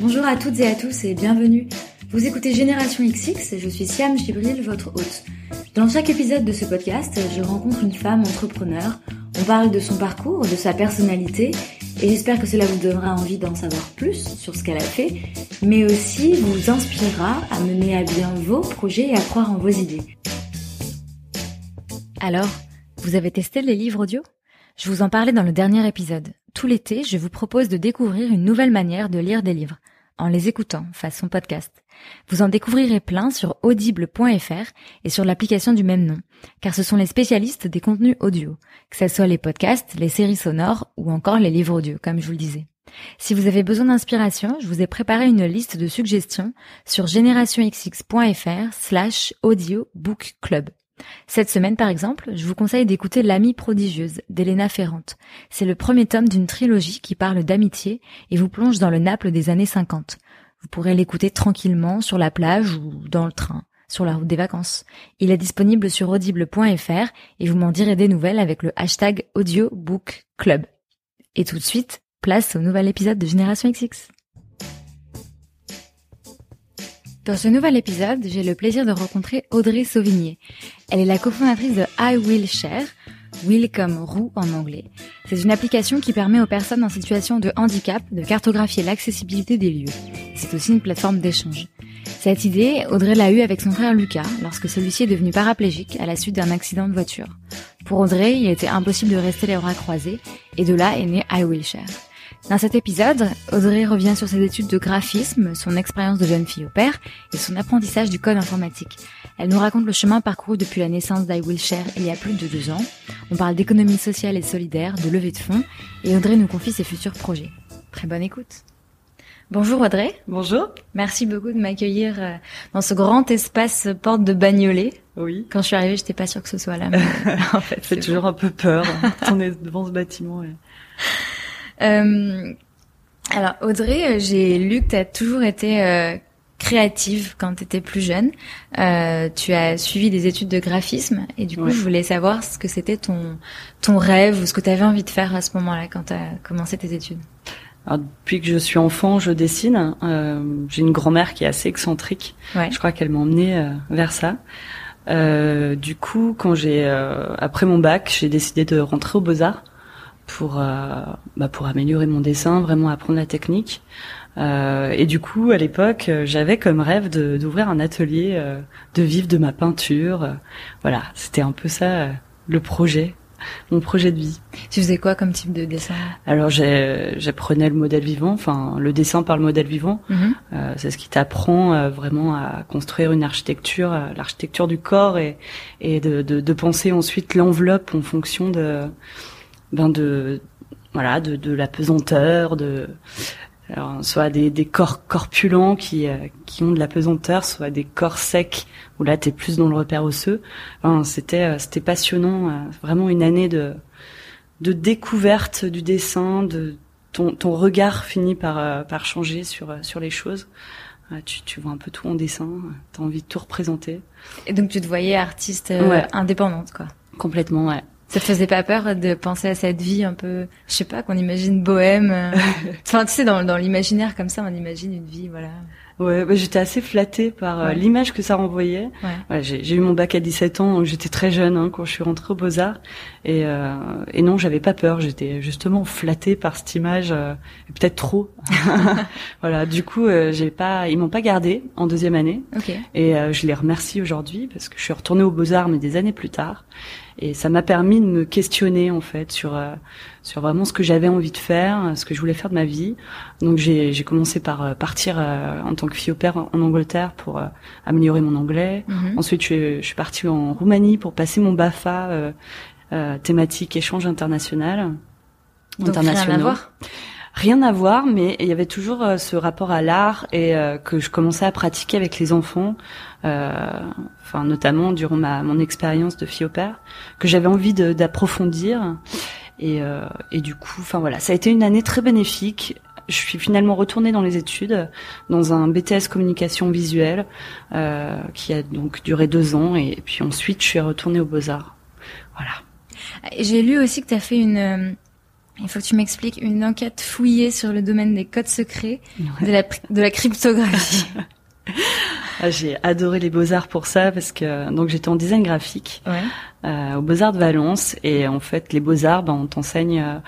Bonjour à toutes et à tous et bienvenue. Vous écoutez Génération XX et je suis Siam Gibril, votre hôte. Dans chaque épisode de ce podcast, je rencontre une femme entrepreneur. On parle de son parcours, de sa personnalité et j'espère que cela vous donnera envie d'en savoir plus sur ce qu'elle a fait, mais aussi vous inspirera à mener à bien vos projets et à croire en vos idées. Alors, vous avez testé les livres audio? Je vous en parlais dans le dernier épisode. Tout l'été, je vous propose de découvrir une nouvelle manière de lire des livres, en les écoutant, façon podcast. Vous en découvrirez plein sur audible.fr et sur l'application du même nom, car ce sont les spécialistes des contenus audio, que ce soit les podcasts, les séries sonores ou encore les livres audio, comme je vous le disais. Si vous avez besoin d'inspiration, je vous ai préparé une liste de suggestions sur générationxx.fr slash audio book club. Cette semaine, par exemple, je vous conseille d'écouter L'amie prodigieuse d'Elena Ferrante. C'est le premier tome d'une trilogie qui parle d'amitié et vous plonge dans le Naples des années 50. Vous pourrez l'écouter tranquillement sur la plage ou dans le train, sur la route des vacances. Il est disponible sur audible.fr et vous m'en direz des nouvelles avec le hashtag AudioBookClub. Et tout de suite, place au nouvel épisode de Génération XX. Dans ce nouvel épisode, j'ai le plaisir de rencontrer Audrey Sauvigné. Elle est la cofondatrice de I Will Share, Will comme roue en anglais. C'est une application qui permet aux personnes en situation de handicap de cartographier l'accessibilité des lieux. C'est aussi une plateforme d'échange. Cette idée, Audrey l'a eue avec son frère Lucas lorsque celui-ci est devenu paraplégique à la suite d'un accident de voiture. Pour Audrey, il était impossible de rester les bras croisés et de là est né I Will Share. Dans cet épisode, Audrey revient sur ses études de graphisme, son expérience de jeune fille au père et son apprentissage du code informatique. Elle nous raconte le chemin parcouru depuis la naissance d'I Will Share il y a plus de deux ans. On parle d'économie sociale et solidaire, de levée de fonds, et Audrey nous confie ses futurs projets. Très bonne écoute. Bonjour Audrey. Bonjour. Merci beaucoup de m'accueillir euh, dans ce grand espace porte de Bagnolet. Oui. Quand je suis arrivée, j'étais pas sûre que ce soit là. en fait, c'est toujours un peu peur. on est devant ce bâtiment. Alors Audrey, euh, j'ai lu que tu as toujours été euh, créative quand tu étais plus jeune. Euh, tu as suivi des études de graphisme et du coup, je voulais savoir ce que c'était ton ton rêve ou ce que tu avais envie de faire à ce moment-là quand tu as commencé tes études. Alors, depuis que je suis enfant, je dessine. Euh, J'ai une grand-mère qui est assez excentrique. Ouais. Je crois qu'elle m'a emmenée euh, vers ça. Euh, du coup, quand j'ai après mon bac, j'ai décidé de rentrer aux Beaux Arts pour euh, bah, pour améliorer mon dessin, vraiment apprendre la technique. Euh, et du coup, à l'époque, j'avais comme rêve d'ouvrir un atelier, euh, de vivre de ma peinture. voilà, c'était un peu ça le projet, mon projet de vie. Tu faisais quoi comme type de dessin? Alors, j'apprenais le modèle vivant, enfin le dessin par le modèle vivant. Mhm. C'est ce qui t'apprend vraiment à construire une architecture, l'architecture du corps et, et de, de, de penser ensuite l'enveloppe en fonction de ben de voilà de, de la pesanteur de alors, soit des, des corps corpulents qui euh, qui ont de la pesanteur soit des corps secs où là t'es plus dans le repère osseux enfin, c'était euh, c'était passionnant euh, vraiment une année de de découverte du dessin de ton ton regard finit par par changer sur sur les choses tu, tu vois un peu tout en dessin, t'as envie de tout représenter. Et donc tu te voyais artiste indépendante, quoi. Complètement, ouais. Ça te faisait pas peur de penser à cette vie un peu, je sais pas, qu'on imagine bohème. euh, enfin, tu sais, dans, dans l'imaginaire comme ça, on imagine une vie, voilà. Ouais, bah, j'étais assez flattée par euh, Ouais. l'image que ça renvoyait. Ouais. Ouais, j'ai eu mon bac à 17 ans, donc j'étais très jeune hein, quand je suis rentrée aux Beaux-Arts. Et, euh, et non, j'avais pas peur, j'étais justement flattée par cette image, euh, peut-être trop. voilà, du coup, euh, j'ai pas, ils m'ont pas gardé en deuxième année. Ok. Et euh, je les remercie aujourd'hui parce que je suis retournée aux Beaux-Arts, mais des années plus tard. Et ça m'a permis de me questionner, en fait, sur, euh, sur vraiment ce que j'avais envie de faire, ce que je voulais faire de ma vie. Donc j'ai j'ai commencé par euh, partir euh, en tant que fille au père en Angleterre pour euh, améliorer mon anglais. Mhm. Ensuite, je, je suis partie en Roumanie pour passer mon BAFA euh, euh, thématique échange international. Donc rien à voir. Rien à voir, mais il y avait toujours euh, ce rapport à l'art et euh, que je commençais à pratiquer avec les enfants, euh, enfin notamment durant ma mon expérience de fille au père, que j'avais envie d'approfondir. Et, et du coup, enfin voilà, ça a été une année très bénéfique. Je suis finalement retournée dans les études, dans un BTS communication visuelle, euh, qui a donc duré deux ans, et puis ensuite je suis retournée aux Beaux Arts. Voilà. J'ai lu aussi que tu as fait une, Il faut que tu m'expliques une enquête fouillée sur le domaine des codes secrets de, la, de la cryptographie. Ah, j'ai adoré les beaux-arts pour ça parce que donc j'étais en design graphique ouais. euh, aux beaux-arts de Valence et en fait les beaux-arts ben, on t'enseigne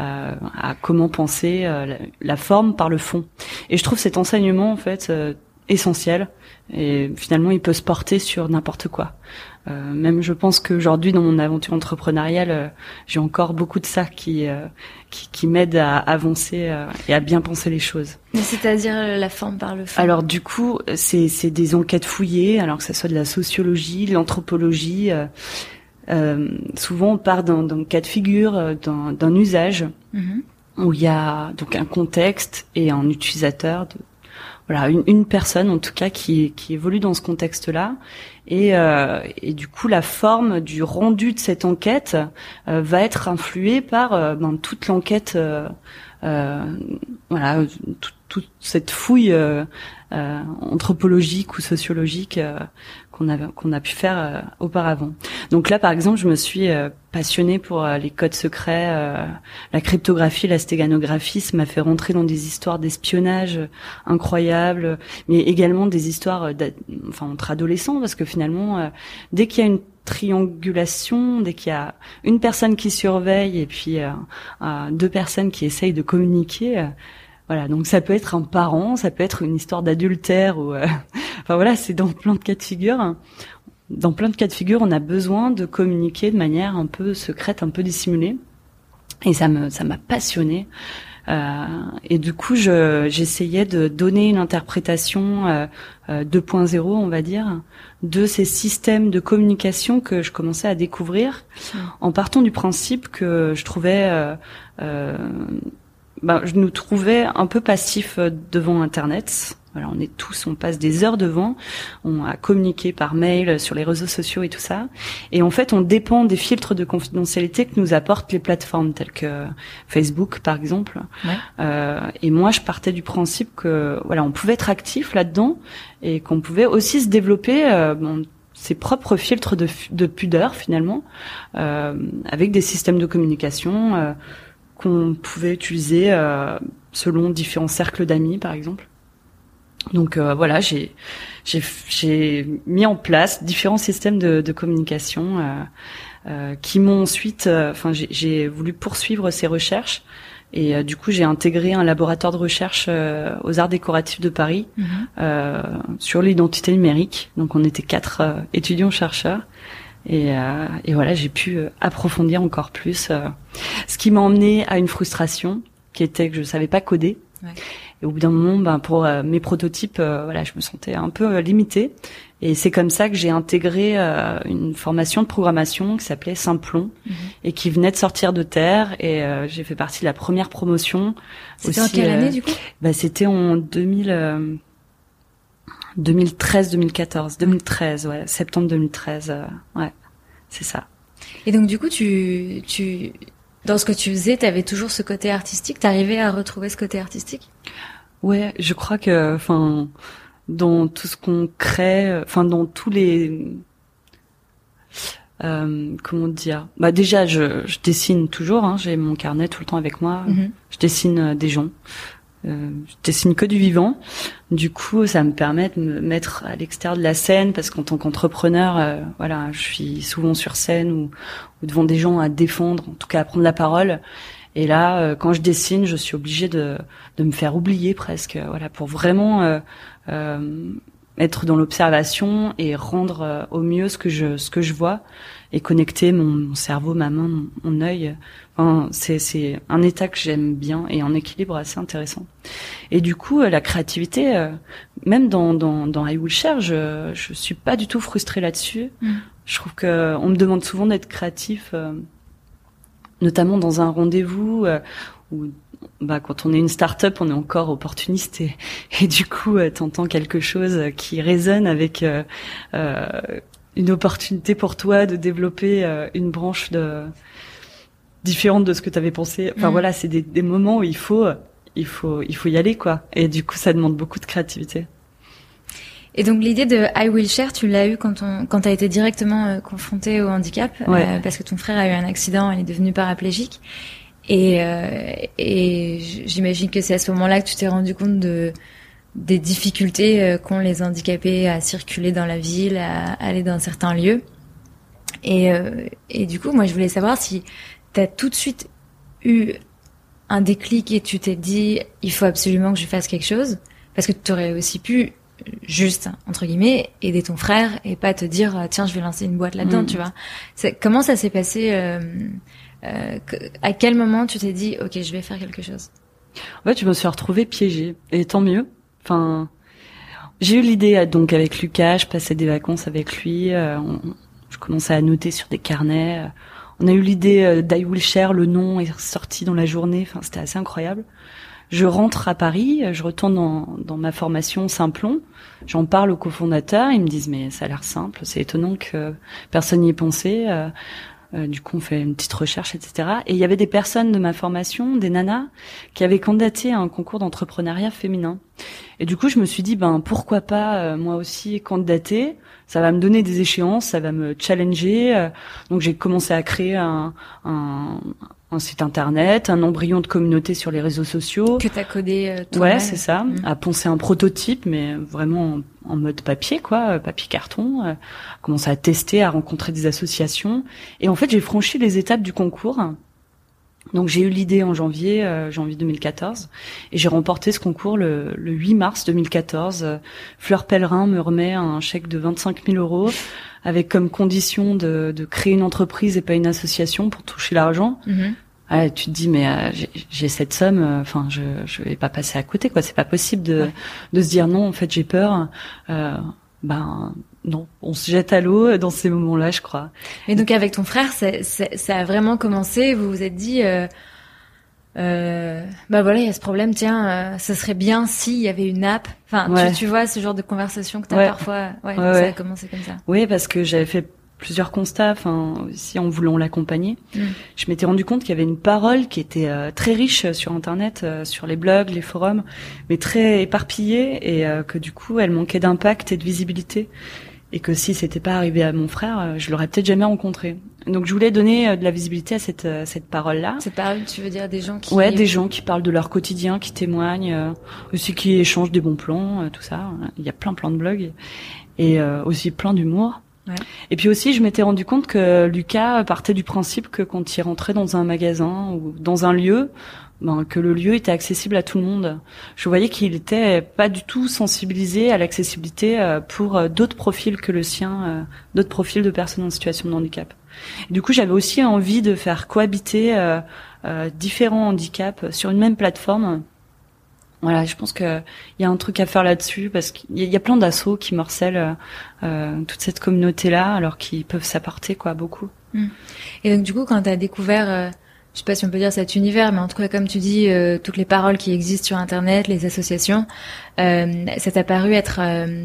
euh, à comment penser euh, la, la, forme par le fond et je trouve cet enseignement en fait euh, essentiel et finalement il peut se porter sur n'importe quoi. Euh, même je pense qu'aujourd'hui dans mon aventure entrepreneuriale, euh, j'ai encore beaucoup de ça qui euh, qui, qui m'aide à avancer et à bien penser les choses. Mais c'est-à-dire la forme par le fond? Alors du coup, c'est c'est des enquêtes fouillées, alors que ce soit de la sociologie, de l'anthropologie. souvent on part d'un cas de figure, d'un usage. Mm-hmm. où il y a donc un contexte et un utilisateur de, voilà une, une, personne en tout cas qui, qui évolue dans ce contexte-là et, euh, et du coup la forme du rendu de cette enquête euh, va être influée par euh, ben, toute l'enquête voilà toute cette fouille anthropologique ou sociologique qu'on a qu'on a pu faire euh, auparavant. Donc là, par exemple, je me suis euh, passionnée pour euh, les codes secrets, la cryptographie, la stéganographie. Ça m'a fait rentrer dans des histoires d'espionnage incroyables, mais également des histoires, enfin entre adolescents, parce que finalement, dès qu'il y a une triangulation, dès qu'il y a une personne qui surveille et puis deux personnes qui essayent de communiquer voilà, donc ça peut être un parent, ça peut être une histoire d'adultère ou, euh, enfin voilà, c'est dans plein de cas de figure. Dans plein de cas de figure, on a besoin de communiquer de manière un peu secrète, un peu dissimulée. Et ça me, ça m'a passionné. Euh, et du coup, je, j'essayais de donner une interprétation euh, 2.0, euh, on va dire, de ces systèmes de communication que je commençais à découvrir, en partant du principe que je trouvais ben, je nous trouvais un peu passifs euh, devant Internet. Voilà, on est tous, on passe des heures devant, on a communiqué par mail, sur les réseaux sociaux et tout ça. Et en fait, on dépend des filtres de confidentialité que nous apportent les plateformes telles que Facebook, par exemple. Euh, et moi, je partais du principe que voilà, on pouvait être actif là-dedans et qu'on pouvait aussi se développer. Euh, bon, ses propres filtres de, de pudeur finalement, euh, avec des systèmes de communication euh, qu'on pouvait utiliser euh, selon différents cercles d'amis, par exemple. Donc euh, voilà, j'ai j'ai mis en place différents systèmes de, de communication euh, euh qui m'ont ensuite, enfin j'ai voulu poursuivre ces recherches et du coup j'ai intégré un laboratoire de recherche aux arts décoratifs de Paris mhm. sur l'identité numérique. Donc on était quatre étudiants chercheurs et, euh, et voilà, j'ai pu euh, approfondir encore plus, euh, ce qui m'a emmené à une frustration qui était que je savais pas coder. Ouais. Et au bout d'un moment, ben, pour mes prototypes, voilà, je me sentais un peu limitée. Et c'est comme ça que j'ai intégré une formation de programmation qui s'appelait Simplon mhm. et qui venait de sortir de terre. Et j'ai fait partie de la première promotion. C'était en quelle année du coup? bah, C'était en 2000. 2013, 2014, 2013, ouais, septembre 2013, euh, ouais, c'est ça. Et donc du coup, tu, tu, dans ce que tu faisais, tu avais toujours ce côté artistique? T'arrivais à retrouver ce côté artistique? Ouais, je crois que, enfin, dans tout ce qu'on crée, enfin dans tous les, euh, comment dire? Bah déjà, je, je dessine toujours. Hein, J'ai mon carnet tout le temps avec moi. Mm-hmm. Je dessine euh, des gens. Euh, je dessine que du vivant. Du coup, ça me permet de me mettre à l'extérieur de la scène parce qu'en tant qu'entrepreneur, euh, voilà, je suis souvent sur scène ou, ou, devant des gens à défendre, en tout cas à prendre la parole. Et là, euh, quand je dessine, je suis obligée de, de me faire oublier presque, voilà, pour vraiment être dans l'observation et rendre au mieux ce que je ce que je vois et connecter mon, cerveau, ma main, mon, mon œil c'est un état que j'aime bien et un équilibre assez intéressant. Et du coup, euh, la créativité, euh, même dans, dans, dans I Will Share, je, je suis pas du tout frustrée là-dessus. Mm. Je trouve que on me demande souvent d'être créatif, euh, notamment dans un rendez-vous où bah, quand on est une start-up, on est encore opportuniste et, et du coup, euh, t'entends quelque chose qui résonne avec euh, une opportunité pour toi de développer une branche de différente de ce que tu avais pensé. Enfin mm. voilà, c'est des, des, moments où il faut, il faut, il faut y aller quoi. Et du coup, ça demande beaucoup de créativité. Et donc l'idée de I Will Share, tu l'as eu quand on, quand t'as été directement euh, confronté au handicap, euh, parce que ton frère a eu un accident, il est devenu paraplégique. Et, euh, et j'imagine que c'est à ce moment-là que tu t'es rendu compte de des difficultés euh, qu'ont les handicapés à circuler dans la ville, à aller dans certains lieux. Et, euh, et du coup, moi, je voulais savoir si tu as tout de suite eu un déclic et tu t'es dit, il faut absolument que je fasse quelque chose, parce que tu aurais aussi pu juste entre guillemets aider ton frère et pas te dire tiens je vais lancer une boîte là-dedans mm. tu vois comment ça s'est passé euh, euh, à quel moment tu t'es dit ok je vais faire quelque chose? En fait je me suis retrouvée piégée et tant mieux enfin j'ai eu l'idée euh, donc avec Lucas je passais des vacances avec lui je commençais à noter sur des carnets on a eu l'idée euh, d'I le nom est sorti dans la journée enfin c'était assez incroyable je rentre à Paris, je retourne dans, dans ma formation Simplon, j'en parle aux cofondateurs, ils me disent mais ça a l'air simple, c'est étonnant que personne n'y ait pensé. Euh, euh, du coup, on fait une petite recherche, etc. Et il y avait des personnes de ma formation, des nanas, qui avaient candidaté à un concours d'entrepreneuriat féminin. Et du coup, je me suis dit, ben pourquoi pas euh, moi aussi candidater? Ça va me donner des échéances, ça va me challenger. donc j'ai commencé à créer un, un, un site internet, un embryon de communauté sur les réseaux sociaux. Que t'as codé euh, toi Ouais, c'est ça. Mm. À poncer un prototype, mais vraiment en, mode papier, quoi, papier carton. Euh, commencer à tester, à rencontrer des associations. Et en fait, j'ai franchi les étapes du concours. Donc j'ai eu l'idée en janvier, euh, janvier 2014, et j'ai remporté ce concours le, le 8 mars 2014. Fleur Pellerin me remet un chèque de 25 000 euros avec comme condition de, de, créer une entreprise et pas une association pour toucher l'argent. Mhm. tu te dis mais euh, j'ai cette somme, euh, enfin je je vais pas passer à côté quoi. C'est pas possible de de se dire non en fait j'ai peur. Euh, ben non, on se jette à l'eau dans ces moments-là, je crois. Et donc avec ton frère, ça, ça, ça a vraiment commencé. Vous vous êtes dit. Euh euh, bah voilà, il y a ce problème. Tiens, euh, ce serait bien s'il y avait une app. Enfin, tu, tu, vois ce genre de conversation que tu as parfois. Ouais, ça a commencé comme ça. Oui, parce que j'avais fait plusieurs constats, enfin aussi en voulant l'accompagner. Mm. Je m'étais rendu compte qu'il y avait une parole qui était euh, très riche sur Internet, euh, sur les blogs, les forums, mais très éparpillée et euh, que du coup elle manquait d'impact et de visibilité et que si c'était pas arrivé à mon frère, euh, je l'aurais peut-être jamais rencontré. Donc je voulais donner euh, de la visibilité à cette euh, cette parole-là. Cette parole, tu veux dire des gens qui Ouais, des gens qui parlent de leur quotidien, qui témoignent, aussi qui échangent des bons plans, tout ça. Il y a plein plein de blogs et aussi plein d'humour. Ouais. Et puis aussi, je m'étais rendu compte que Lucas partait du principe que quand il rentrait dans un magasin ou dans un lieu, ben, que le lieu était accessible à tout le monde. Je voyais qu'il était pas du tout sensibilisé à l'accessibilité euh, pour euh, d'autres profils que le sien, euh, d'autres profils de personnes en situation de handicap. du coup, j'avais aussi envie de faire cohabiter différents handicaps sur une même plateforme. Voilà, je pense qu'il y a un truc à faire là-dessus parce qu'il y, a plein d'assauts qui morcellent toute cette communauté-là, alors qu'ils peuvent s'apporter quoi beaucoup. Mmh. Et donc du coup, quand tu as découvert je sais pas si on peut dire cet univers, mais en tout cas, comme tu dis, euh, toutes les paroles qui existent sur Internet, les associations, euh, ça t'a paru être euh,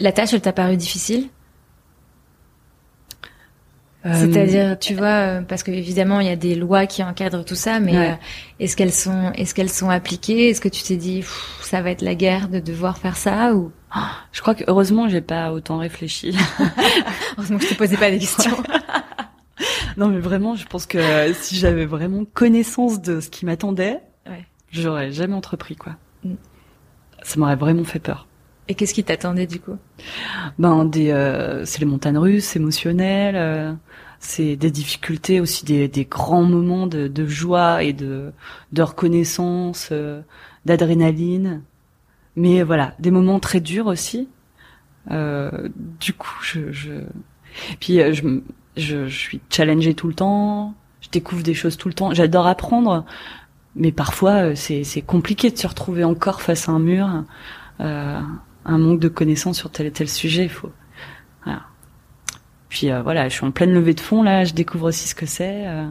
la tâche, elle t'a paru difficile? C'est-à-dire, tu vois, parce que évidemment, il y a des lois qui encadrent tout ça, mais est-ce qu'elles sont, est-ce qu'elles sont appliquées? Est-ce que tu t'es dit, ça va être la guerre de devoir faire ça ou Je crois que heureusement, j'ai pas autant réfléchi. heureusement que je te posais pas des questions. non, mais vraiment, je pense que si j'avais vraiment connaissance de ce qui m'attendait, ouais. j'aurais jamais entrepris, quoi. Mm. Ça m'aurait vraiment fait peur. Et qu'est-ce qui t'attendait du coup? Ben des, euh, c'est les montagnes russes émotionnelles, euh, c'est des difficultés aussi, des, des grands moments de, de, joie et de, de reconnaissance, euh, d'adrénaline. Mais voilà, des moments très durs aussi. Euh, du coup, je, je... puis je, je, je suis challengée tout le temps, je découvre des choses tout le temps. J'adore apprendre, mais parfois euh, c'est, c'est compliqué de se retrouver encore face à un mur, euh, un manque de connaissances sur tel et tel sujet. Il faut. Voilà. Puis euh, voilà, je suis en pleine levée de fond là, je découvre aussi ce que c'est. Euh.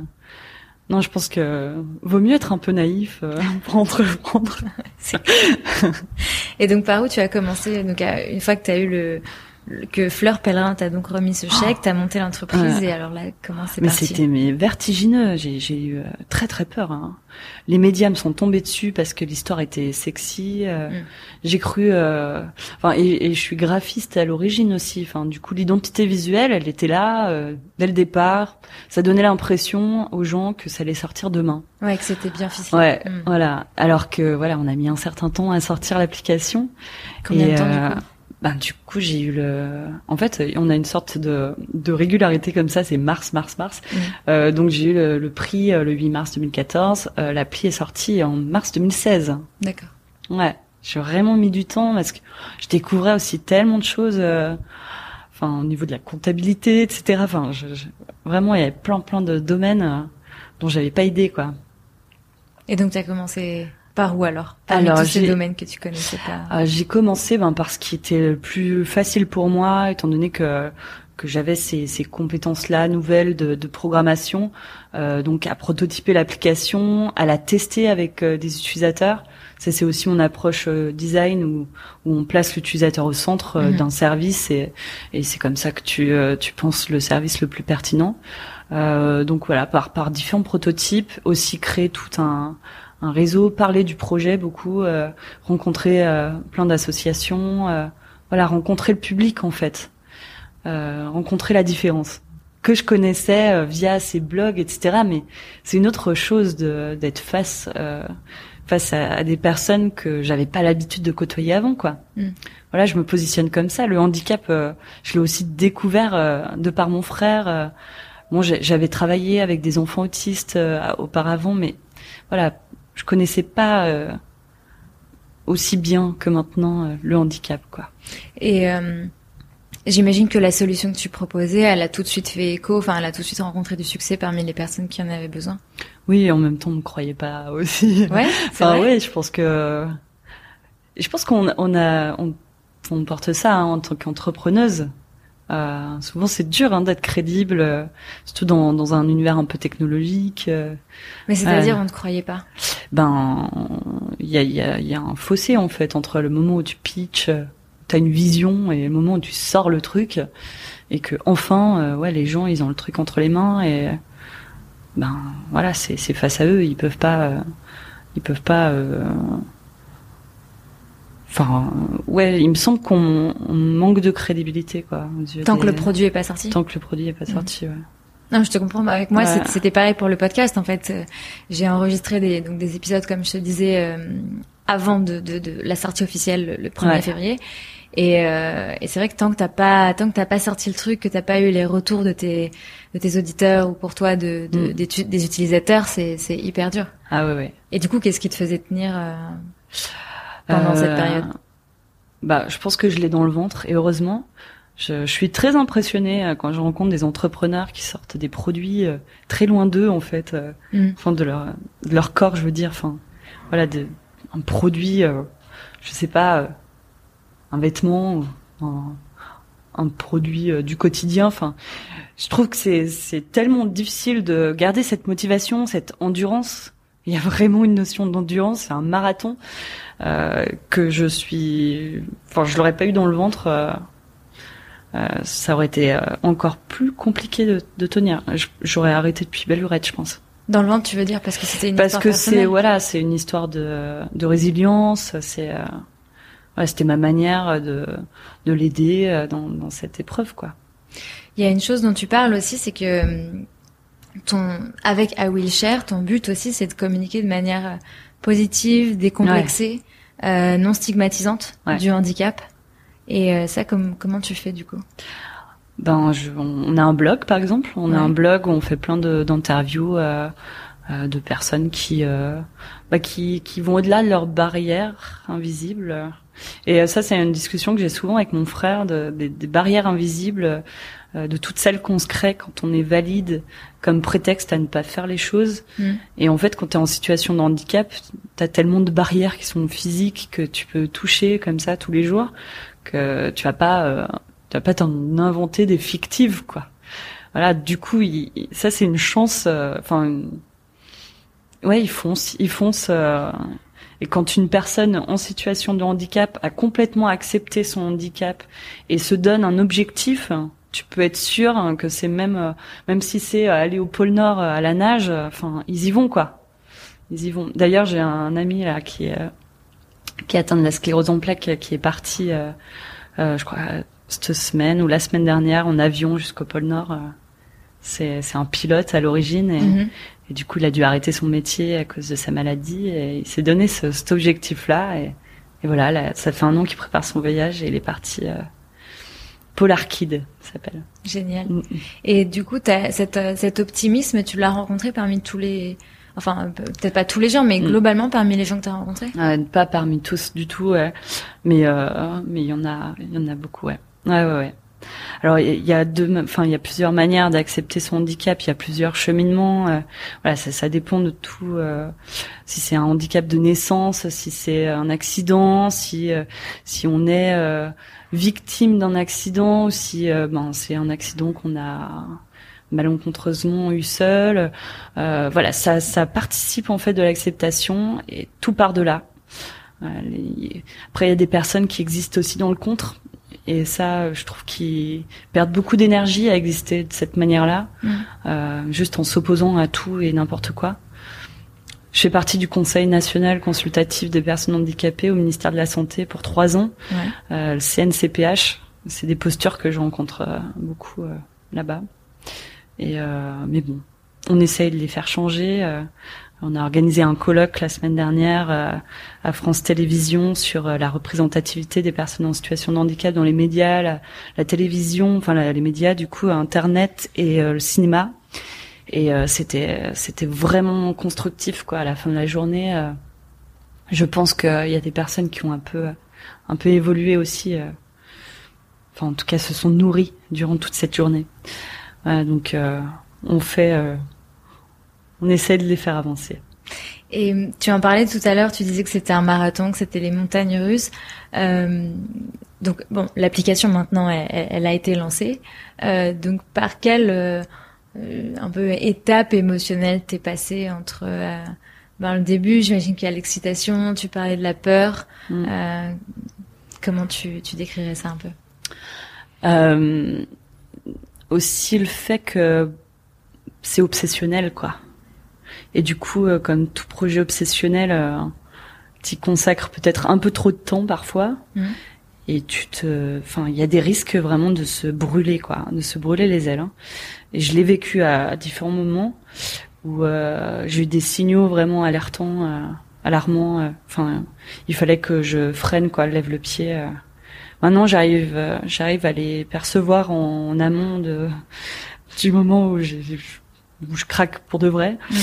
Non, je pense que vaut mieux être un peu naïf euh, pour entreprendre. et donc par où tu as commencé? Donc une fois que tu as eu le que Fleur Pellerin t'a donc remis ce chèque, oh. t'as monté l'entreprise et alors là, comment c'est parti? Mais c'était mais vertigineux. J'ai eu euh, très très peur. Hein. Les médias me sont tombés dessus parce que l'histoire était sexy. Euh, mm. J'ai cru. Euh, enfin, et, je suis graphiste à l'origine aussi. Enfin, du coup, l'identité visuelle, elle était là dès le départ. Ça donnait l'impression aux gens que ça allait sortir demain. Ouais, que c'était bien ficelé. Ouais, mm. voilà. Alors que voilà, on a mis un certain temps à sortir l'application. Combien de temps du coup? Ben, du coup, j'ai eu le. En fait, on a une sorte de, de régularité comme ça, c'est mars, mars, mars. Mm. Euh, donc j'ai eu le, prix euh, le 8 mars 2014. Euh, L'appli est sortie en mars 2016. D'accord. Ouais, j'ai vraiment mis du temps parce que je découvrais aussi tellement de choses. Euh, enfin, au niveau de la comptabilité, etc. Enfin, je, vraiment, il y avait plein, plein de domaines euh, dont j'avais pas idée, quoi. Et donc, tu as commencé par où alors? Alors, tous ces domaines que tu connaissais pas. Euh, j'ai commencé ben, par ce qui était le plus facile pour moi, étant donné que que j'avais ces, ces compétences-là nouvelles de, de programmation, euh, donc à prototyper l'application, à la tester avec euh, des utilisateurs. Ça c'est aussi mon approche euh, design où, où on place l'utilisateur au centre euh, mhm. d'un service et, et c'est comme ça que tu, tu penses le service le plus pertinent. donc voilà, par, par différents prototypes, aussi créer tout un, un réseau, parler du projet beaucoup, euh, rencontrer euh, plein d'associations, euh, voilà, rencontrer le public en fait, rencontrer la différence que je connaissais via ces blogs, etc. Mais c'est une autre chose d'être face face à, des personnes que j'avais pas l'habitude de côtoyer avant, quoi. Mm. Voilà, je me positionne comme ça. Le handicap, je l'ai aussi découvert de par mon frère. bon, j'avais travaillé avec des enfants autistes auparavant, mais voilà, je connaissais pas euh, aussi bien que maintenant euh, le handicap, quoi. Et euh, j'imagine que la solution que tu proposais, elle a tout de suite fait écho, enfin, elle a tout de suite rencontré du succès parmi les personnes qui en avaient besoin. Oui, en même temps, on ne croyait pas aussi. Ouais. enfin, oui, je pense que, je pense qu'on on a, on, porte ça hein, en tant qu'entrepreneuse. Euh, souvent, c'est dur hein, d'être crédible, euh, surtout dans, dans, un univers un peu technologique. Euh. Mais c'est-à-dire, on ne croyait pas Ben, il y a, y, a, y a, un fossé en fait entre le moment où tu pitches, tu as une vision, et le moment où tu sors le truc, et que enfin, ouais, les gens, ils ont le truc entre les mains, et ben voilà, c'est face à eux, ils peuvent pas, ils peuvent pas Enfin, ouais, il me semble qu'on manque de crédibilité, quoi. Tant que le produit est pas sorti. Tant que le produit est pas sorti, ouais. Non, je te comprends. Avec moi, c'était pareil pour le podcast. En fait, j'ai enregistré des donc des épisodes, comme je te disais, euh, avant de, de, de, la sortie officielle le 1er février. Et, euh, et c'est vrai que tant que t'as pas tant que t'as pas sorti le truc, que t'as pas eu les retours de tes de tes auditeurs ou pour toi de, de mm. des, des, utilisateurs, c'est c'est hyper dur. Ah ouais ouais. Et du coup, qu'est-ce qui te faisait tenir euh pendant cette euh, période Bah, je pense que je l'ai dans le ventre et heureusement. Je, je, suis très impressionnée euh, quand je rencontre des entrepreneurs qui sortent des produits euh, très loin d'eux en fait, mm. enfin de leur de leur corps, je veux dire, enfin voilà, de, un produit, je sais pas, un vêtement, un, un produit du quotidien. Enfin, je trouve que c'est c'est tellement difficile de garder cette motivation, cette endurance. Il y a vraiment une notion d'endurance, c'est un marathon. Euh, que je suis, enfin, je l'aurais pas eu dans le ventre. Euh, euh, ça aurait été encore plus compliqué de, de tenir. J'aurais arrêté depuis belle lurette, je pense. Dans le ventre, tu veux dire parce que c'était une parce histoire que c'est voilà, c'est une histoire de, de résilience. C'est c'était ma manière de de l'aider dans, dans cette épreuve, quoi. Il y a une chose dont tu parles aussi, c'est que ton avec I Will Share, ton but aussi, c'est de communiquer de manière positive, décomplexée, euh, non stigmatisante du handicap. Et euh, ça, comme, comment tu fais du coup? Ben, je, on a un blog par exemple. On a un blog où on fait plein d'interviews euh, euh, de personnes qui, euh, bah, qui, qui vont au-delà de leurs barrières invisibles. Et ça, c'est une discussion que j'ai souvent avec mon frère de, des, des barrières invisibles euh, de toutes celles qu'on se crée quand on est valide comme prétexte à ne pas faire les choses. Mm. Et en fait, quand tu es en situation de handicap, tu as tellement de barrières qui sont physiques que tu peux toucher comme ça tous les jours que tu vas pas euh, tu vas pas t'en inventer des fictives quoi. Voilà, du coup, ça c'est une chance euh, enfin ouais, ils foncent, ils foncent Et quand une personne en situation de handicap a complètement accepté son handicap et se donne un objectif, tu peux être sûr que c'est même, euh, même si c'est aller au pôle Nord à la nage, enfin, ils y vont quoi. Ils y vont. D'ailleurs, j'ai un ami là qui est qui atteint de la sclérose en plaques, qui est parti, euh, euh, je crois, cette semaine ou la semaine dernière en avion jusqu'au pôle Nord. c'est c'est un pilote à l'origine et, mhm. et, du coup, il a dû arrêter son métier à cause de sa maladie et il s'est donné ce, cet objectif-là et, et voilà, là, ça fait un an qu'il prépare son voyage et il est parti. Euh, Polar Kid s'appelle. Génial. Mm. Et du coup, as cet, cet optimisme, tu l'as rencontré parmi tous les, enfin peut-être pas tous les gens, mais mm. globalement parmi les gens que tu as rencontrés? Euh, Pas parmi tous du tout, ouais. mais euh, mais il y en a, il y en a beaucoup, ouais. Ouais, ouais, ouais. Alors il y a deux, enfin il y a plusieurs manières d'accepter son handicap. Il y a plusieurs cheminements. Euh, voilà, ça, ça, dépend de tout. Euh, si c'est un handicap de naissance, si c'est un accident, si euh, si on est victime d'un accident ou si ben c'est un accident qu'on a malencontreusement eu seul. voilà, ça ça participe en fait de l'acceptation et tout part de là. Après, il y a des personnes qui existent aussi dans le contre. Et ça, je trouve qu'ils perdent beaucoup d'énergie à exister de cette manière-là, mm. euh, juste en s'opposant à tout et n'importe quoi. Je fais partie du Conseil national consultatif des personnes handicapées au ministère de la Santé pour trois ans, euh, le CNCPH. C'est des postures que je rencontre euh, beaucoup là-bas. Et mais bon, on essaye de les faire changer. On a organisé un colloque la semaine dernière euh, à France Télévisions sur euh, la représentativité des personnes en situation de handicap dans les médias, la, télévision, enfin les médias, du coup, Internet et euh, le cinéma. Et c'était c'était vraiment constructif quoi. À la fin de la journée, je pense qu'il y a des personnes qui ont un peu un peu évolué aussi. Enfin, en tout cas, se sont nourries durant toute cette journée. donc, on fait on essaie de les faire avancer. Et tu en parlais tout à l'heure, tu disais que c'était un marathon, que c'était les montagnes russes. Euh, donc bon, l'application maintenant, elle, a été lancée. Euh, donc par quelle euh, un peu étape émotionnelle t'es passé entre euh, ben, le début, j'imagine qu'il y a l'excitation, tu parlais de la peur. Mm. Euh, comment tu, tu décrirais ça un peu? Aussi le fait que c'est obsessionnel, quoi. Et du coup, euh, comme tout projet obsessionnel, euh, tu consacres peut-être un peu trop de temps parfois. Mmh. Et tu te, enfin, il y a des risques vraiment de se brûler, quoi, de se brûler les ailes. Hein. Et je l'ai vécu à, différents moments où euh, j'ai eu des signaux vraiment alertants, euh, alarmants. Enfin, il fallait que je freine, quoi, lève le pied. Maintenant, j'arrive, j'arrive à les percevoir en, amont de, du moment où, où je craque pour de vrai. Mmh.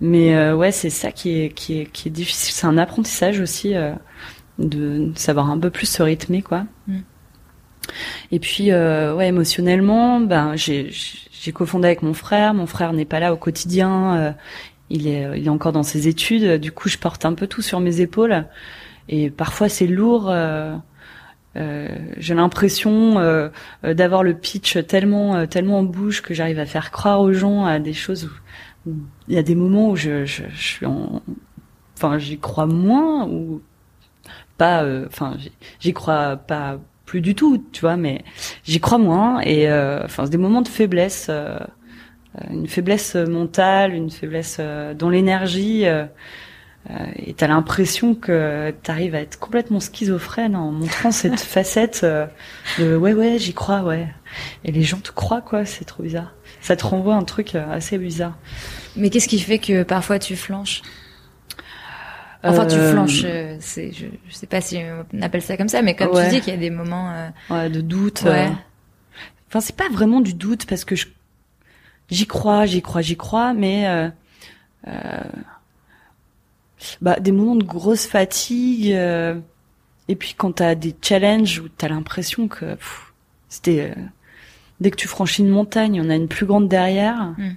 Mais euh, ouais, c'est ça qui est, qui est, qui est difficile. C'est un apprentissage aussi euh, de savoir un peu plus se rythmer, quoi. Mm. Et puis, euh, ouais, émotionnellement, ben, j'ai, cofondé avec mon frère. Mon frère n'est pas là au quotidien. Euh, il est, il est encore dans ses études. Du coup, je porte un peu tout sur mes épaules. Et parfois, c'est lourd. Euh, j'ai l'impression d'avoir le pitch tellement tellement en bouche que j'arrive à faire croire aux gens à des choses où, il y a des moments où je, je, je suis en, enfin, j'y crois moins ou pas, euh, enfin, j'y crois pas plus du tout, tu vois, mais j'y crois moins et euh, enfin, c'est des moments de faiblesse, euh, une faiblesse mentale, une faiblesse dans l'énergie. et t'as l'impression que t'arrives à être complètement schizophrène en montrant cette facette de ouais ouais j'y crois ouais et les gens te croient quoi c'est trop bizarre ça te renvoie un truc euh, assez bizarre. Mais qu'est-ce qui fait que parfois tu flanches? Enfin, tu euh, flanches. Euh, c'est, je, je, sais pas si on appelle ça comme ça, mais comme tu dis qu'il y a des moments ouais, de doute. Ouais. Enfin, c'est pas vraiment du doute parce que je, j'y crois, j'y crois, j'y crois, mais euh, bah des moments de grosse fatigue. et puis quand t'as des challenges où t'as l'impression que c'était dès que tu franchis une montagne, on a une plus grande derrière. Mm.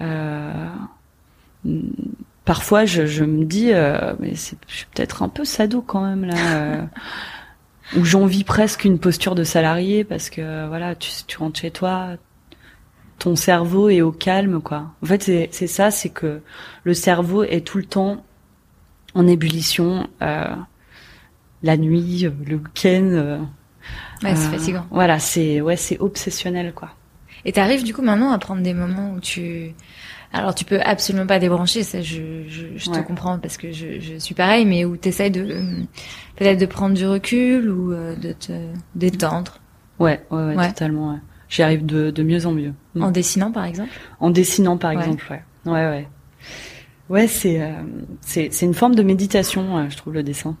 Euh, parfois, je, je, me dis, euh, mais c'est, je suis peut-être un peu sado quand même là, euh, où j'envie presque une posture de salarié parce que voilà, tu, tu rentres chez toi, ton cerveau est au calme quoi. En fait, c'est, c'est ça, c'est que le cerveau est tout le temps en ébullition la nuit, le week-end. Ouais, c'est fatigant. Voilà, c'est ouais, c'est obsessionnel quoi. Et t'arrives du coup maintenant à prendre des moments où tu alors tu peux absolument pas débrancher, ça je, je, je te comprends parce que je, je suis pareil, mais où t'essayes de peut-être de prendre du recul ou euh, de te détendre. Ouais, ouais, ouais, totalement. Ouais. J'y arrive de, de mieux en mieux. Mm. En dessinant par exemple? En dessinant par exemple, ouais. Ouais, ouais. Ouais, c'est euh, c'est c'est une forme de méditation, je trouve le dessin.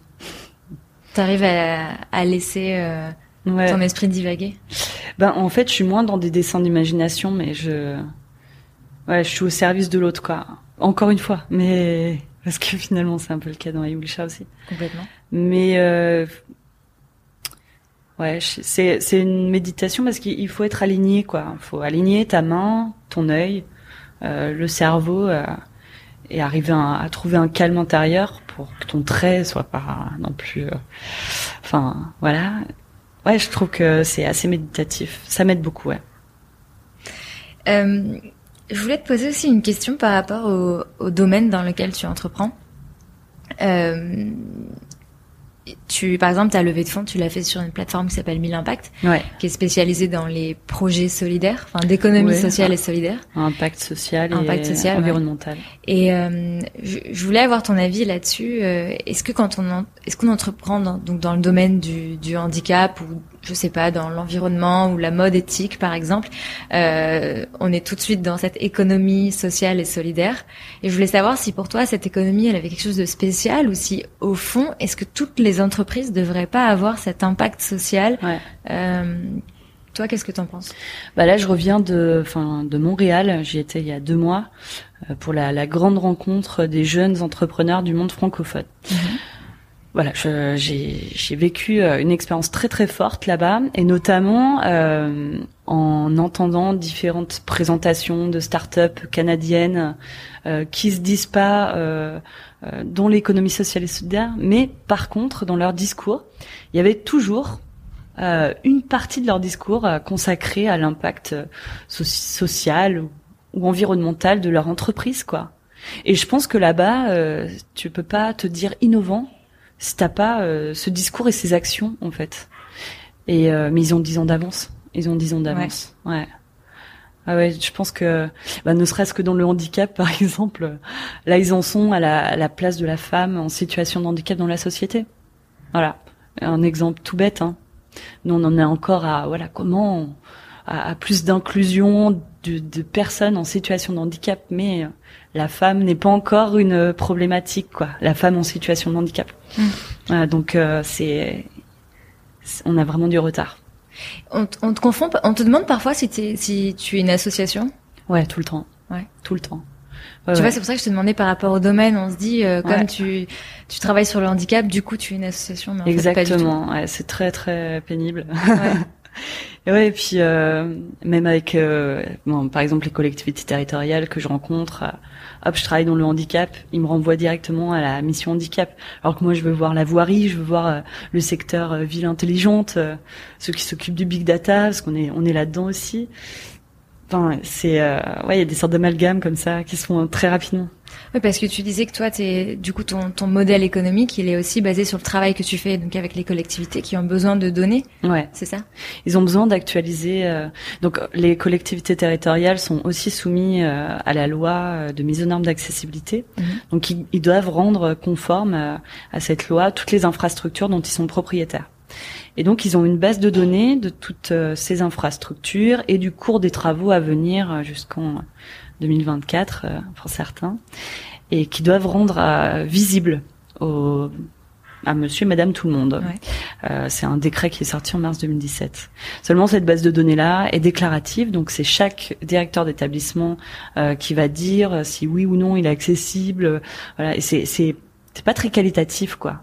T'arrives à, à laisser euh, ton esprit divaguer. Ben en fait, je suis moins dans des dessins d'imagination, mais je ouais, je suis au service de l'autre, quoi. Encore une fois, mais parce que finalement, c'est un peu le cas dans Ayulisha aussi. Complètement. Mais euh... ouais, c'est c'est une méditation parce qu'il faut être aligné, quoi. Il faut aligner ta main, ton œil, euh, le cerveau. Euh, et arriver à, trouver un calme intérieur pour que ton trait soit pas non plus euh, enfin voilà ouais je trouve que c'est assez méditatif ça m'aide beaucoup ouais euh, je voulais te poser aussi une question par rapport au, domaine dans lequel tu entreprends. Euh, tu, par exemple, ta levée de fonds, tu l'as fait sur une plateforme qui s'appelle 1000 Impact, ouais. qui est spécialisée dans les projets solidaires, enfin d'économie sociale et solidaire. Impact social et social, environnemental. Et euh, je, je, voulais avoir ton avis là-dessus. Euh, est-ce que quand on est-ce qu'on entreprend dans, donc dans le domaine du, du handicap ou je sais pas, dans l'environnement ou la mode éthique, par exemple, euh, on est tout de suite dans cette économie sociale et solidaire. Et je voulais savoir si pour toi, cette économie, elle avait quelque chose de spécial ou si, au fond, est-ce que toutes les entreprises devraient pas avoir cet impact social ouais. euh, toi, qu'est-ce que tu en penses? Bah là, je reviens de, enfin, de Montréal. J'y étais il y a deux mois euh, pour la, la, grande rencontre des jeunes entrepreneurs du monde francophone. Mhm voilà, j'ai vécu euh, une expérience très très forte là-bas, et notamment euh, en entendant différentes présentations de start-up canadiennes euh, qui se disent pas euh, euh, dans l'économie sociale et solidaire, mais par contre dans leur discours, il y avait toujours euh, une partie de leur discours consacrée à l'impact social ou, ou, environnemental de leur entreprise, quoi. Et je pense que là-bas, tu peux pas te dire innovant si t'as pas euh, ce discours et ces actions en fait. Et euh, mais ils ont dix ans d'avance. Ils ont dix ans d'avance. Ouais. Ah ouais, je pense que bah, ne serait-ce que dans le handicap par exemple, là ils en sont à la, à la place de la femme en situation de handicap dans la société. Voilà, un exemple tout bête. Hein. Nous on en est encore à voilà comment à, à plus d'inclusion de, de, personnes en situation de handicap, mais euh, la femme n'est pas encore une problématique quoi. La femme en situation de handicap. Mm. Voilà, donc euh, c'est on a vraiment du retard. On, on, te confond, on te demande parfois si, si tu es une association? Ouais, tout le temps. Ouais, tout le temps. Ouais, tu vois, c'est pour ça que je te demandais par rapport au domaine. On se dit, euh, comme tu tu travailles sur le handicap, du coup, tu es une association. Mais en Exactement. C'est très très pénible. Et ouais, et puis euh, même avec, euh, bon, par exemple, les collectivités territoriales que je rencontre, euh, hop, je travaille dans le handicap, ils me renvoient directement à la mission handicap. Alors que moi, je veux voir la voirie, je veux voir euh, le secteur euh, ville intelligente, ceux qui s'occupent du big data, parce qu'on est on est là-dedans aussi. Enfin, c'est ouais, il y a des sortes d'amalgames comme ça qui se font très rapidement. Oui, parce que tu disais que toi, es, du coup, ton, ton modèle économique, il est aussi basé sur le travail que tu fais donc avec les collectivités qui ont besoin de données. Ouais, c'est ça? Ils ont besoin d'actualiser. Euh, donc, les collectivités territoriales sont aussi soumises euh, à la loi euh, de mise aux normes d'accessibilité. Mhm. Donc, ils, ils, doivent rendre conforme à, à cette loi toutes les infrastructures dont ils sont propriétaires. Et donc, ils ont une base de données de toutes ces infrastructures et du cours des travaux à venir jusqu'en 2024 euh, pour certains, et qui doivent rendre euh, visible au, à monsieur et madame tout le monde. Ouais. Euh, c'est un décret qui est sorti en mars 2017. Seulement cette base de données-là est déclarative, donc c'est chaque directeur d'établissement euh, qui va dire si oui ou non il est accessible. Voilà, et c'est c'est pas très qualitatif quoi.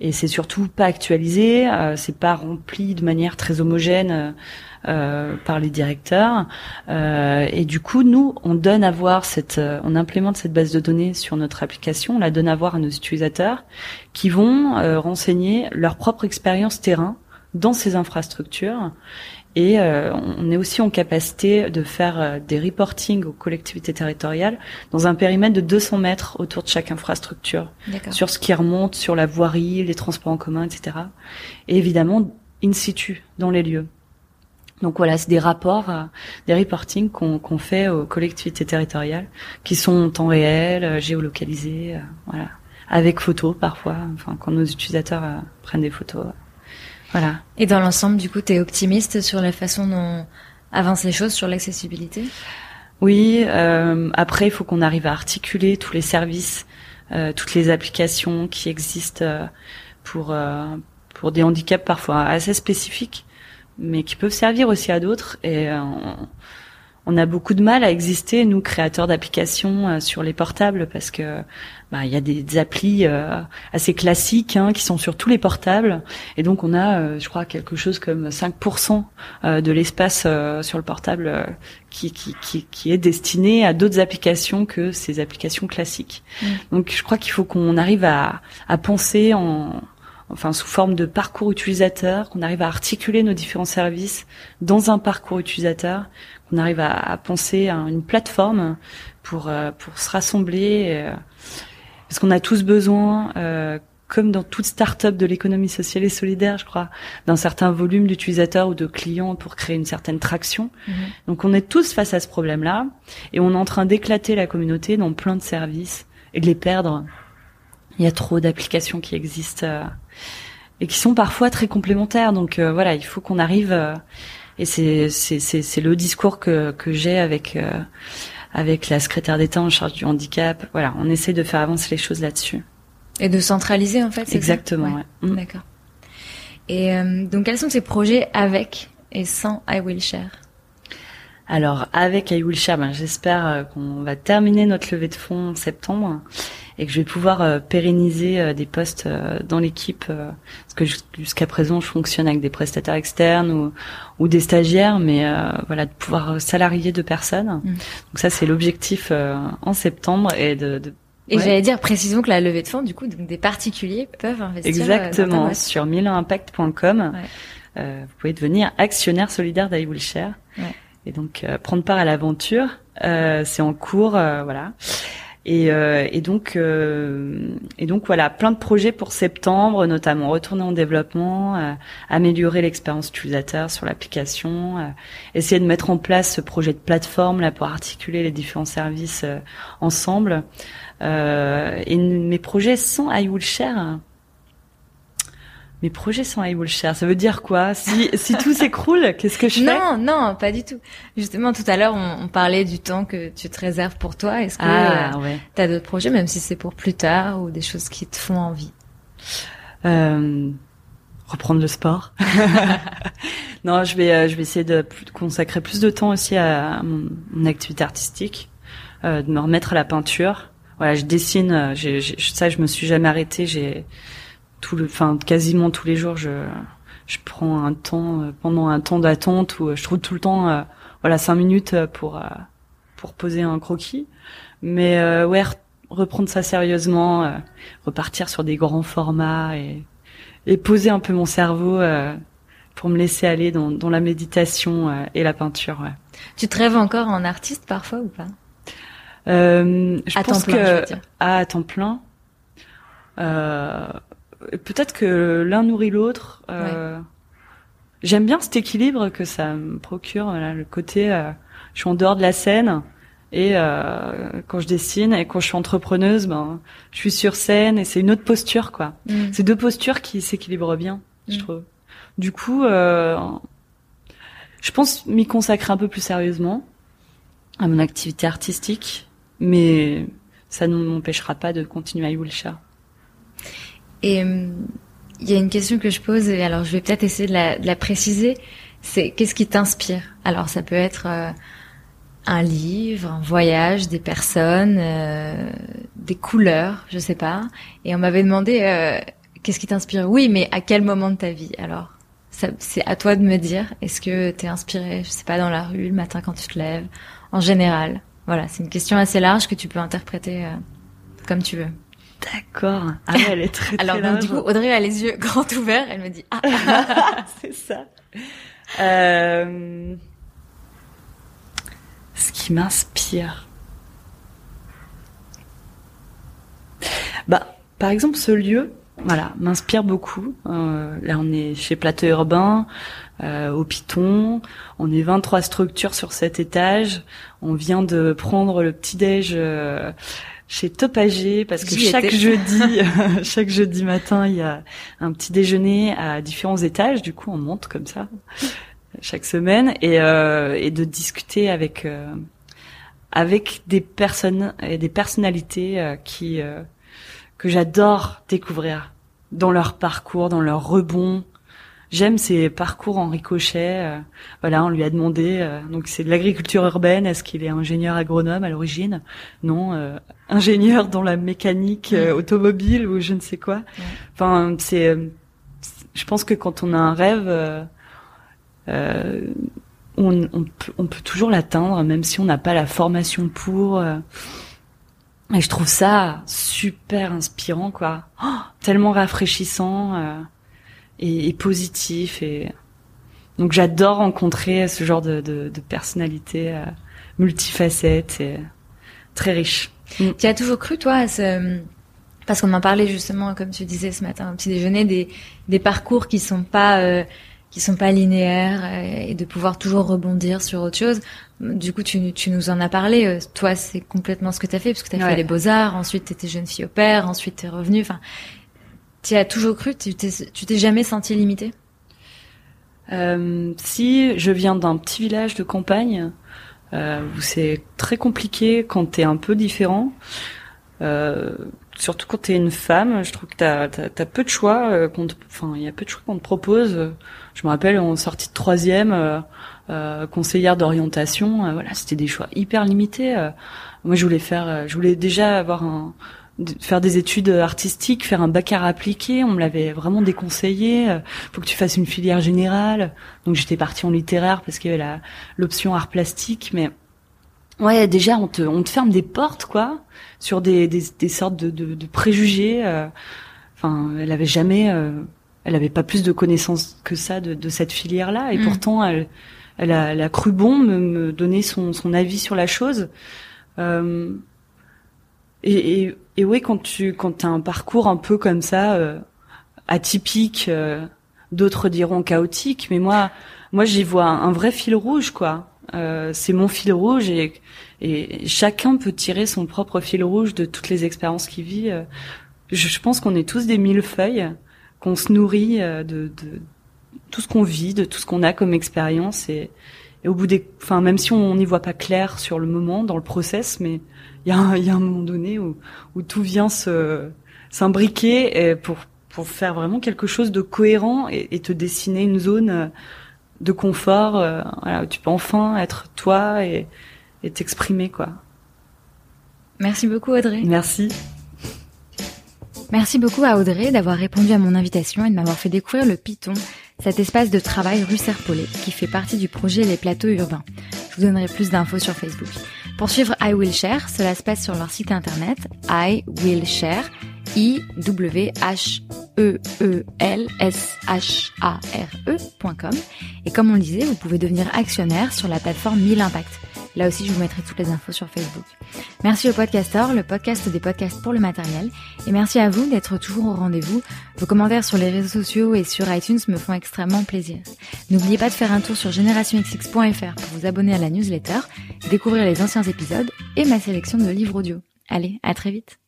Et c'est surtout pas actualisé, euh, c'est pas rempli de manière très homogène euh, par les directeurs. Euh, et du coup, nous, on donne à voir cette, euh, on implémente cette base de données sur notre application, on la donne à voir à nos utilisateurs qui vont renseigner leur propre expérience terrain dans ces infrastructures Et euh, on est aussi en capacité de faire euh, des reporting aux collectivités territoriales dans un périmètre de 200 mètres autour de chaque infrastructure, sur ce qui remonte sur la voirie, les transports en commun, etc. Et évidemment in situ dans les lieux. Donc voilà, c'est des rapports, euh, des reporting qu'on fait aux collectivités territoriales, qui sont en temps réel, géolocalisés, voilà, avec photos parfois, enfin quand nos utilisateurs prennent des photos. Voilà. Et dans l'ensemble, du coup, tu es optimiste sur la façon dont avancent les choses sur l'accessibilité? Oui. Euh, après, il faut qu'on arrive à articuler tous les services, euh, toutes les applications qui existent euh, pour euh, pour des handicaps parfois assez spécifiques, mais qui peuvent servir aussi à d'autres. Et euh, on a beaucoup de mal à exister, nous créateurs d'applications euh, sur les portables, parce que bah, il y a des, applis euh, assez classiques hein, qui sont sur tous les portables, et donc on a, euh, je crois, quelque chose comme 5% de l'espace sur le portable qui, qui, qui, qui, est destiné à d'autres applications que ces applications classiques. Mm. Donc je crois qu'il faut qu'on arrive à, à penser en enfin sous forme de parcours utilisateur, qu'on arrive à articuler nos différents services dans un parcours utilisateur, qu'on arrive à, à, penser à une plateforme pour euh, pour se rassembler, euh, parce qu'on a tous besoin, euh, comme dans toute start-up de l'économie sociale et solidaire, je crois, d'un certain volume d'utilisateurs ou de clients pour créer une certaine traction. Mhm. Donc on est tous face à ce problème-là, et on est en train d'éclater la communauté dans plein de services et de les perdre. Il y a trop d'applications qui existent et qui sont parfois très complémentaires. Donc voilà, il faut qu'on arrive et c'est c'est le discours que que j'ai avec euh, avec la secrétaire d'État en charge du handicap. Voilà, on essaie de faire avancer les choses là-dessus. Et de centraliser en fait. Exactement. Ouais. Mm. D'accord. Et euh, donc quels sont ces projets avec et sans I Will Share? Alors avec I Will Share, ben, j'espère euh, qu'on va terminer notre levée de fonds en septembre et que je vais pouvoir euh, pérenniser euh, des postes euh, dans l'équipe parce que jusqu'à présent je fonctionne avec des prestataires externes ou, ou des stagiaires mais voilà de pouvoir salarier deux personnes mm. donc ça c'est l'objectif en septembre et de, de et j'allais dire précisons que la levée de fonds, du coup, donc des particuliers peuvent investir. Exactement. sur milanimpact.com, euh, vous pouvez devenir actionnaire solidaire d'Iwillshare ouais. et donc prendre part à l'aventure. Euh, c'est en cours, voilà. Et, euh, et donc euh, et donc voilà, plein de projets pour septembre, notamment retourner en développement, euh, améliorer l'expérience utilisateur sur l'application, essayer de mettre en place ce projet de plateforme là pour articuler les différents services ensemble. et mes projets sans I Will Share, mes projets sont will share. Ça veut dire quoi? Si si tout s'écroule, qu'est-ce que je fais? Non, non, pas du tout. Justement, tout à l'heure, on, on, parlait du temps que tu te réserves pour toi. Est-ce que ah, euh, ouais. tu as d'autres projets, même si c'est pour plus tard ou des choses qui te font envie? Euh, Reprendre le sport. non, je vais euh, je vais essayer de, consacrer plus de temps aussi à, mon, mon, activité artistique, euh, de me remettre à la peinture. Voilà, je dessine. Euh, j'ai, ça, je me suis jamais arrêtée. J'ai tout le, enfin quasiment tous les jours, je je prends un temps euh, pendant un temps d'attente où je trouve tout le temps, euh, voilà, cinq minutes euh, pour pour poser un croquis. Mais ouais, reprendre ça sérieusement, repartir sur des grands formats et et poser un peu mon cerveau pour me laisser aller dans, dans la méditation et la peinture. Ouais. Tu te rêves encore en artiste parfois ou pas? Euh, Je à pense temps plein, que à temps plein. Euh, peut-être que l'un nourrit l'autre. Euh, J'aime bien cet équilibre que ça me procure, voilà, le côté, euh, je suis en dehors de la scène et euh, quand je dessine et quand je suis entrepreneuse, ben, je suis sur scène et c'est une autre posture, quoi. Mm. C'est deux postures qui s'équilibrent bien, je mm. trouve. Du coup, euh, je pense m'y consacrer un peu plus sérieusement à mon activité artistique, mais ça ne m'empêchera pas de continuer à Yulcha. Et euh, il y a une question que je pose, et alors je vais peut-être essayer de la, de la préciser. C'est qu'est-ce qui t'inspire? Alors ça peut être euh, un livre, un voyage, des personnes, euh, des couleurs, je sais pas. Et on m'avait demandé euh, qu'est-ce qui t'inspire? Oui, mais à quel moment de ta vie? Alors c'est à toi de me dire. Est-ce que t'es inspiré, je sais pas, dans la rue le matin quand tu te lèves, en général Voilà, c'est une question assez large que tu peux interpréter comme tu veux. D'accord. Ah elle est très, très Alors donc, du coup, Audrey a les yeux grands ouverts. Elle me dit ah. c'est ça. euh, ce qui m'inspire. Bah, par exemple, ce lieu, voilà, m'inspire beaucoup. Euh, là, on est chez Plateau Urbain, euh, au Piton. On est 23 structures sur cet étage. On vient de prendre le petit déj euh, chez Topager parce que chaque jeudi, chaque jeudi matin, il y a un petit déjeuner à différents étages. Du coup, on monte comme ça chaque semaine et, euh, et de discuter avec euh, avec des personnes et des personnalités euh, qui que j'adore découvrir dans leur parcours, dans leur rebond. J'aime ces parcours en ricochet. voilà, on lui a demandé. donc c'est de l'agriculture urbaine. Est-ce qu'il est ingénieur agronome à l'origine? Non, ingénieur dans la mécanique automobile ou je ne sais quoi. Enfin, c'est. Je pense que quand on a un rêve, euh, on, peut, on, peut, toujours l'atteindre, même si on n'a pas la formation pour. Euh. et je trouve ça super inspirant, quoi. Oh, tellement rafraîchissant euh, et, positif. Et donc j'adore rencontrer ce genre de, de, de personnalités multifacettes et très riches. Mm. Tu as toujours cru, toi, à ce... parce qu'on en parlait justement, comme tu disais ce matin au petit déjeuner, des, des parcours qui sont pas qui sont pas linéaires euh, et de pouvoir toujours rebondir sur autre chose. Du coup, tu, tu nous en as parlé. Euh, toi, c'est complètement ce que tu as fait, parce que tu as fait les beaux-arts, ensuite tu étais jeune fille au père, ensuite tu es revenu. Enfin, tu as toujours cru, tu t'es jamais senti limité? Euh, Si, je viens d'un petit village de campagne euh, où c'est très compliqué quand tu es un peu différent. Euh, surtout quand tu es une femme, je trouve que tu as, peu de choix. Euh, enfin, il y a peu de choix qu'on te propose. Je me rappelle en sortie de troisième, euh, euh conseillère d'orientation, euh, voilà, c'était des choix hyper limités. moi, je voulais faire, je voulais déjà avoir un, faire des études artistiques, faire un bac à appliqué. On me l'avait vraiment déconseillé. faut que tu fasses une filière générale. Donc j'étais partie en littéraire parce qu'il y avait l'option art plastique, mais Ouais, déjà on te on te ferme des portes quoi, sur des des, des sortes de, de, de préjugés. Euh. Enfin, elle avait jamais, euh, elle avait pas plus de connaissances que ça de, de cette filière là, et mm. pourtant elle elle a, elle a cru bon me, me donner son son avis sur la chose. Euh, et, et, et oui, quand tu quand t'as un parcours un peu comme ça, euh, atypique, euh, d'autres diront chaotique, mais moi moi j'y vois un vrai fil rouge quoi. Euh, c'est mon fil rouge et, et chacun peut tirer son propre fil rouge de toutes les expériences qu'il vit. Euh, je, pense qu'on est tous des millefeuilles, qu'on se nourrit euh, de, de, tout ce qu'on vit, de tout ce qu'on a comme expérience et, et, au bout des, enfin même si on n'y voit pas clair sur le moment dans le process, mais il y a un, y a un moment donné où, où tout vient se s'imbriquer pour pour faire vraiment quelque chose de cohérent et, et te dessiner une zone de confort, euh, voilà, où tu peux enfin être toi et t'exprimer quoi. Merci beaucoup Audrey. Merci. Merci beaucoup à Audrey d'avoir répondu à mon invitation et de m'avoir fait découvrir le Python, cet espace de travail rue Serpollet qui fait partie du projet Les Plateaux Urbains. Je vous donnerai plus d'infos sur Facebook. Pour suivre I Will Share, cela se passe sur leur site internet I Will Share, I W H E E L S H A R E.com. Et comme on le disait, vous pouvez devenir actionnaire sur la plateforme 1000 Impact. Là aussi, je vous mettrai toutes les infos sur Facebook. Merci au Podcastor, le podcast des podcasts pour le matériel. Et merci à vous d'être toujours au rendez-vous. Vos commentaires sur les réseaux sociaux et sur iTunes me font extrêmement plaisir. N'oubliez pas de faire un tour sur generationxx.fr pour vous abonner à la newsletter, découvrir les anciens épisodes et ma sélection de livres audio. Allez, à très vite